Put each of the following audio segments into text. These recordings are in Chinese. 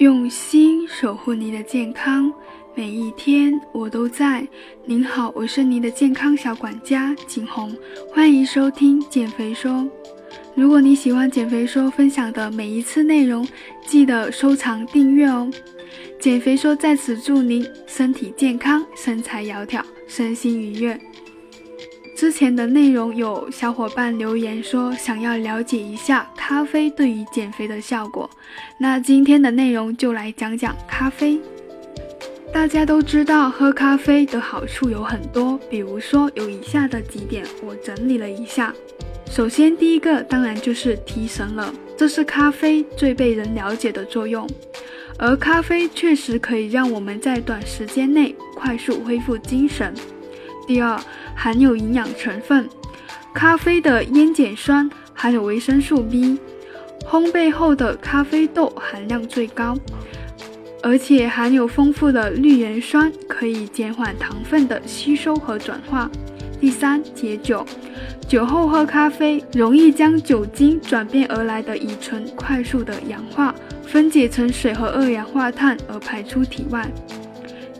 用心守护您的健康，每一天我都在。您好，我是您的健康小管家景红，欢迎收听减肥说。如果你喜欢减肥说分享的每一次内容，记得收藏订阅哦。减肥说在此祝您身体健康，身材窈窕，身心愉悦。之前的内容有小伙伴留言说想要了解一下咖啡对于减肥的效果，那今天的内容就来讲讲咖啡。大家都知道喝咖啡的好处有很多，比如说有以下的几点，我整理了一下。首先，第一个当然就是提神了，这是咖啡最被人了解的作用，而咖啡确实可以让我们在短时间内快速恢复精神。第二，含有营养成分，咖啡的烟碱酸含有维生素 B，烘焙后的咖啡豆含量最高，而且含有丰富的绿原酸，可以减缓糖分的吸收和转化。第三，解酒，酒后喝咖啡容易将酒精转变而来的乙醇快速的氧化，分解成水和二氧化碳而排出体外。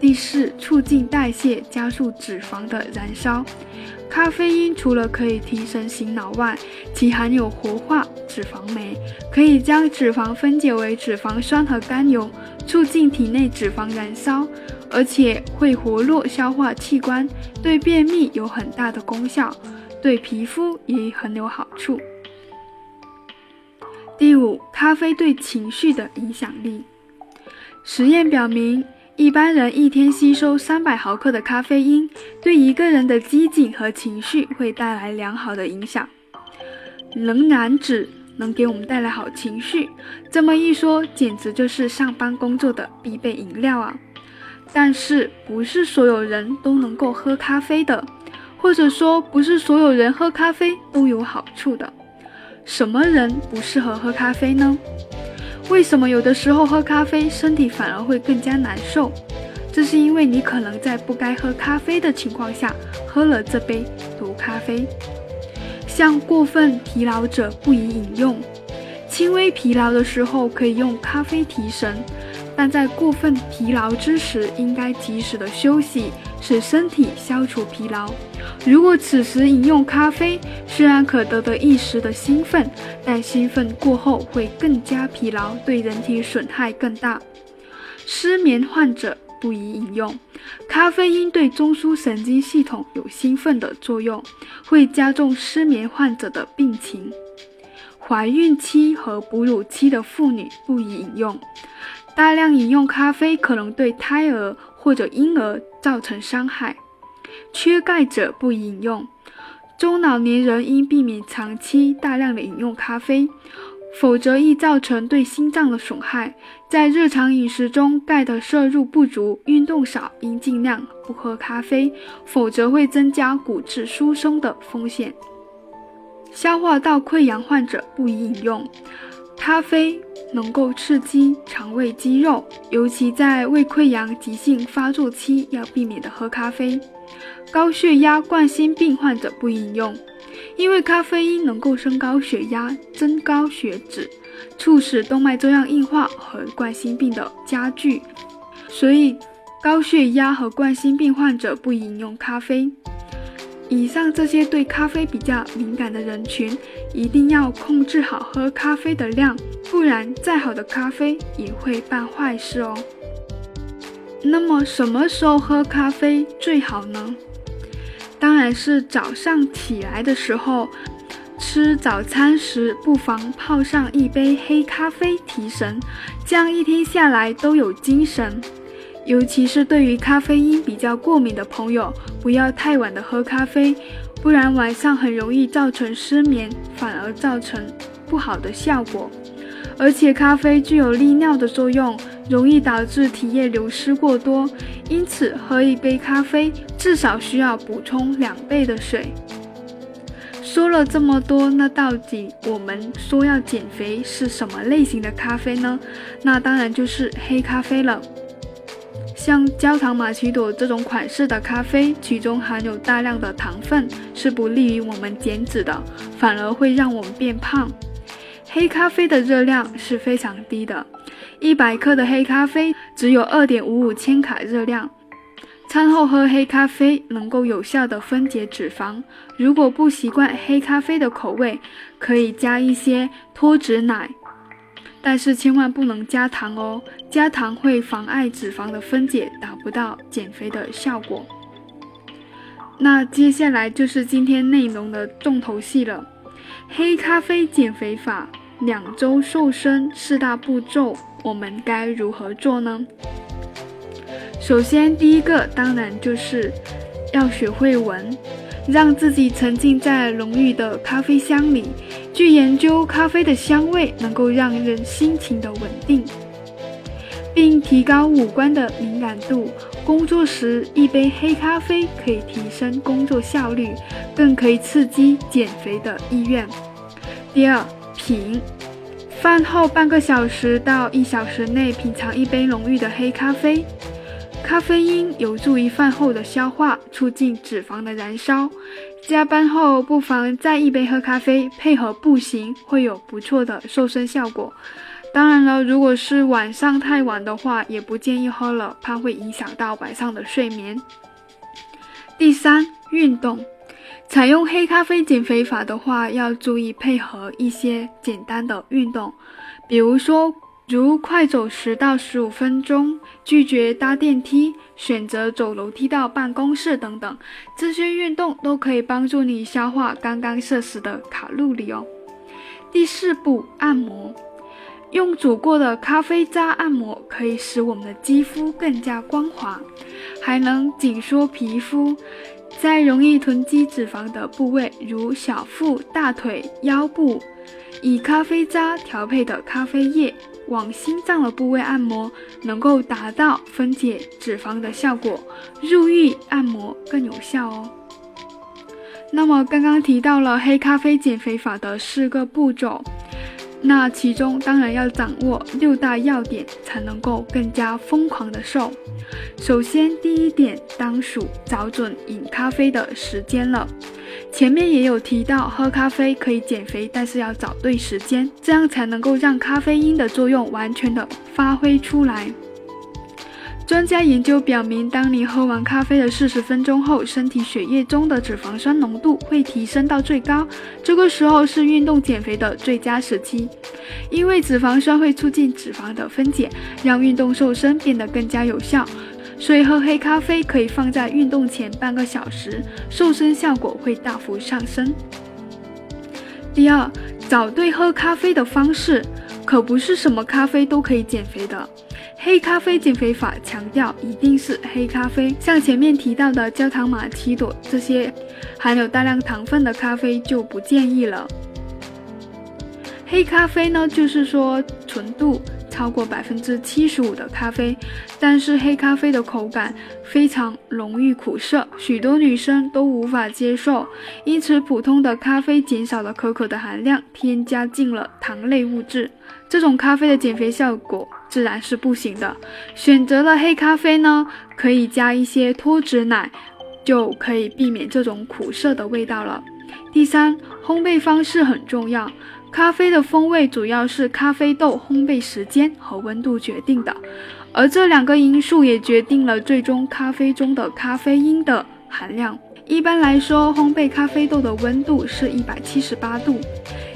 第四，促进代谢，加速脂肪的燃烧。咖啡因除了可以提神醒脑外，其含有活化脂肪酶，可以将脂肪分解为脂肪酸和甘油，促进体内脂肪燃烧，而且会活络消化器官，对便秘有很大的功效，对皮肤也很有好处。第五，咖啡对情绪的影响力。实验表明。一般人一天吸收三百毫克的咖啡因，对一个人的机警和情绪会带来良好的影响。能燃脂，能给我们带来好情绪。这么一说，简直就是上班工作的必备饮料啊！但是，不是所有人都能够喝咖啡的，或者说，不是所有人喝咖啡都有好处的。什么人不适合喝咖啡呢？为什么有的时候喝咖啡身体反而会更加难受？这是因为你可能在不该喝咖啡的情况下喝了这杯毒咖啡。像过分疲劳者不宜饮用。轻微疲劳的时候可以用咖啡提神，但在过分疲劳之时应该及时的休息，使身体消除疲劳。如果此时饮用咖啡，虽然可得得一时的兴奋，但兴奋过后会更加疲劳，对人体损害更大。失眠患者不宜饮用咖啡因，对中枢神经系统有兴奋的作用，会加重失眠患者的病情。怀孕期和哺乳期的妇女不宜饮用，大量饮用咖啡可能对胎儿或者婴儿造成伤害。缺钙者不宜饮用，中老年人应避免长期大量的饮用咖啡，否则易造成对心脏的损害。在日常饮食中，钙的摄入不足，运动少，应尽量不喝咖啡，否则会增加骨质疏松的风险。消化道溃疡患者不宜饮用。咖啡能够刺激肠胃肌肉，尤其在胃溃疡急性发作期，要避免的喝咖啡。高血压、冠心病患者不饮用，因为咖啡因能够升高血压、增高血脂，促使动脉粥样硬化和冠心病的加剧，所以高血压和冠心病患者不饮用咖啡。以上这些对咖啡比较敏感的人群，一定要控制好喝咖啡的量，不然再好的咖啡也会办坏事哦。那么什么时候喝咖啡最好呢？当然是早上起来的时候，吃早餐时不妨泡上一杯黑咖啡提神，这样一天下来都有精神。尤其是对于咖啡因比较过敏的朋友，不要太晚的喝咖啡，不然晚上很容易造成失眠，反而造成不好的效果。而且咖啡具有利尿的作用，容易导致体液流失过多，因此喝一杯咖啡至少需要补充两倍的水。说了这么多，那到底我们说要减肥是什么类型的咖啡呢？那当然就是黑咖啡了。像焦糖玛奇朵这种款式的咖啡，其中含有大量的糖分，是不利于我们减脂的，反而会让我们变胖。黑咖啡的热量是非常低的，一百克的黑咖啡只有二点五五千卡热量。餐后喝黑咖啡能够有效的分解脂肪。如果不习惯黑咖啡的口味，可以加一些脱脂奶，但是千万不能加糖哦，加糖会妨碍脂肪的分解，达不到减肥的效果。那接下来就是今天内容的重头戏了，黑咖啡减肥法两周瘦身四大步骤，我们该如何做呢？首先，第一个当然就是要学会闻，让自己沉浸在浓郁的咖啡香里。据研究，咖啡的香味能够让人心情的稳定，并提高五官的敏感度。工作时，一杯黑咖啡可以提升工作效率，更可以刺激减肥的意愿。第二，品，饭后半个小时到一小时内品尝一杯浓郁的黑咖啡。咖啡因有助于饭后的消化，促进脂肪的燃烧。加班后不妨再一杯喝咖啡，配合步行会有不错的瘦身效果。当然了，如果是晚上太晚的话，也不建议喝了，怕会影响到晚上的睡眠。第三，运动。采用黑咖啡减肥法的话，要注意配合一些简单的运动，比如说。如快走十到十五分钟，拒绝搭电梯，选择走楼梯到办公室等等，这些运动都可以帮助你消化刚刚摄食的卡路里哦。第四步，按摩，用煮过的咖啡渣按摩，可以使我们的肌肤更加光滑，还能紧缩皮肤。在容易囤积脂肪的部位，如小腹、大腿、腰部，以咖啡渣调配的咖啡液。往心脏的部位按摩，能够达到分解脂肪的效果，入浴按摩更有效哦。那么刚刚提到了黑咖啡减肥法的四个步骤。那其中当然要掌握六大要点，才能够更加疯狂的瘦。首先，第一点当属找准饮咖啡的时间了。前面也有提到，喝咖啡可以减肥，但是要找对时间，这样才能够让咖啡因的作用完全的发挥出来。专家研究表明，当你喝完咖啡的四十分钟后，身体血液中的脂肪酸浓度会提升到最高。这个时候是运动减肥的最佳时期，因为脂肪酸会促进脂肪的分解，让运动瘦身变得更加有效。所以喝黑咖啡可以放在运动前半个小时，瘦身效果会大幅上升。第二，找对喝咖啡的方式，可不是什么咖啡都可以减肥的。黑咖啡减肥法强调一定是黑咖啡，像前面提到的焦糖玛奇朵这些含有大量糖分的咖啡就不建议了。黑咖啡呢，就是说纯度超过百分之七十五的咖啡，但是黑咖啡的口感非常浓郁苦涩，许多女生都无法接受，因此普通的咖啡减少了可可的含量，添加进了糖类物质，这种咖啡的减肥效果。自然是不行的。选择了黑咖啡呢，可以加一些脱脂奶，就可以避免这种苦涩的味道了。第三，烘焙方式很重要。咖啡的风味主要是咖啡豆烘焙时间和温度决定的，而这两个因素也决定了最终咖啡中的咖啡因的含量。一般来说，烘焙咖啡豆的温度是一百七十八度。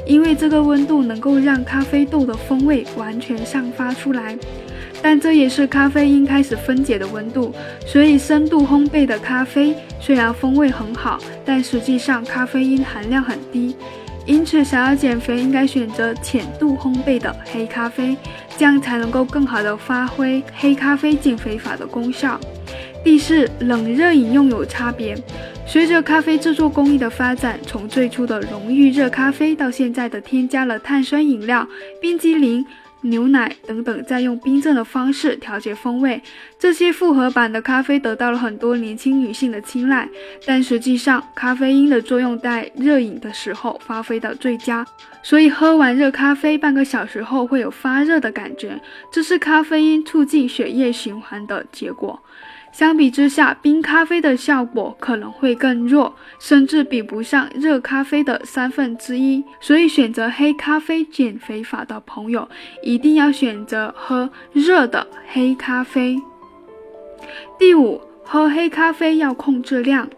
因为这个温度能够让咖啡豆的风味完全散发出来，但这也是咖啡因开始分解的温度。所以深度烘焙的咖啡虽然风味很好，但实际上咖啡因含量很低。因此，想要减肥，应该选择浅度烘焙的黑咖啡，这样才能够更好的发挥黑咖啡减肥法的功效。第四，冷热饮用有差别。随着咖啡制作工艺的发展，从最初的浓郁热咖啡到现在的添加了碳酸饮料、冰激凌、牛奶等等，再用冰镇的方式调节风味，这些复合版的咖啡得到了很多年轻女性的青睐。但实际上，咖啡因的作用在热饮的时候发挥到最佳，所以喝完热咖啡半个小时后会有发热的感觉，这是咖啡因促进血液循环的结果。相比之下，冰咖啡的效果可能会更弱，甚至比不上热咖啡的三分之一。所以，选择黑咖啡减肥法的朋友，一定要选择喝热的黑咖啡。第五，喝黑咖啡要控制量。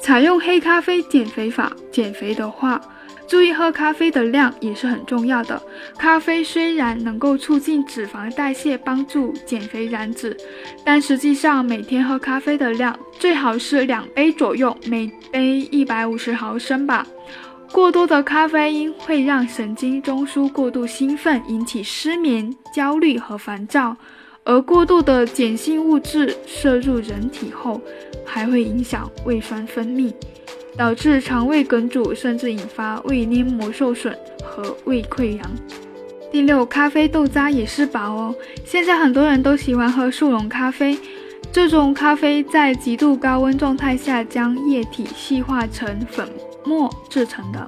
采用黑咖啡减肥法减肥的话，注意喝咖啡的量也是很重要的。咖啡虽然能够促进脂肪代谢，帮助减肥燃脂，但实际上每天喝咖啡的量最好是两杯左右，每杯一百五十毫升吧。过多的咖啡因会让神经中枢过度兴奋，引起失眠、焦虑和烦躁。而过度的碱性物质摄入人体后，还会影响胃酸分泌，导致肠胃梗阻，甚至引发胃黏膜受损和胃溃疡。第六，咖啡豆渣也是宝哦。现在很多人都喜欢喝速溶咖啡，这种咖啡在极度高温状态下将液体细化成粉末制成的。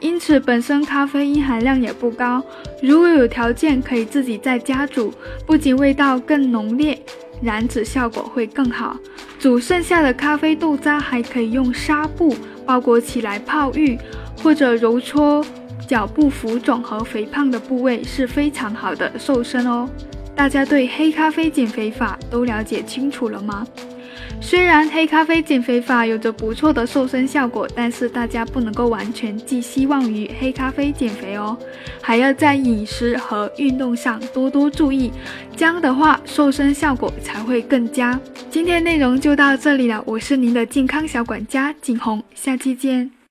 因此，本身咖啡因含量也不高。如果有条件，可以自己在家煮，不仅味道更浓烈，燃脂效果会更好。煮剩下的咖啡豆渣还可以用纱布包裹起来泡浴，或者揉搓脚部浮肿和肥胖的部位，是非常好的瘦身哦。大家对黑咖啡减肥法都了解清楚了吗？虽然黑咖啡减肥法有着不错的瘦身效果，但是大家不能够完全寄希望于黑咖啡减肥哦，还要在饮食和运动上多多注意，这样的话瘦身效果才会更佳。今天内容就到这里了，我是您的健康小管家景红，下期见。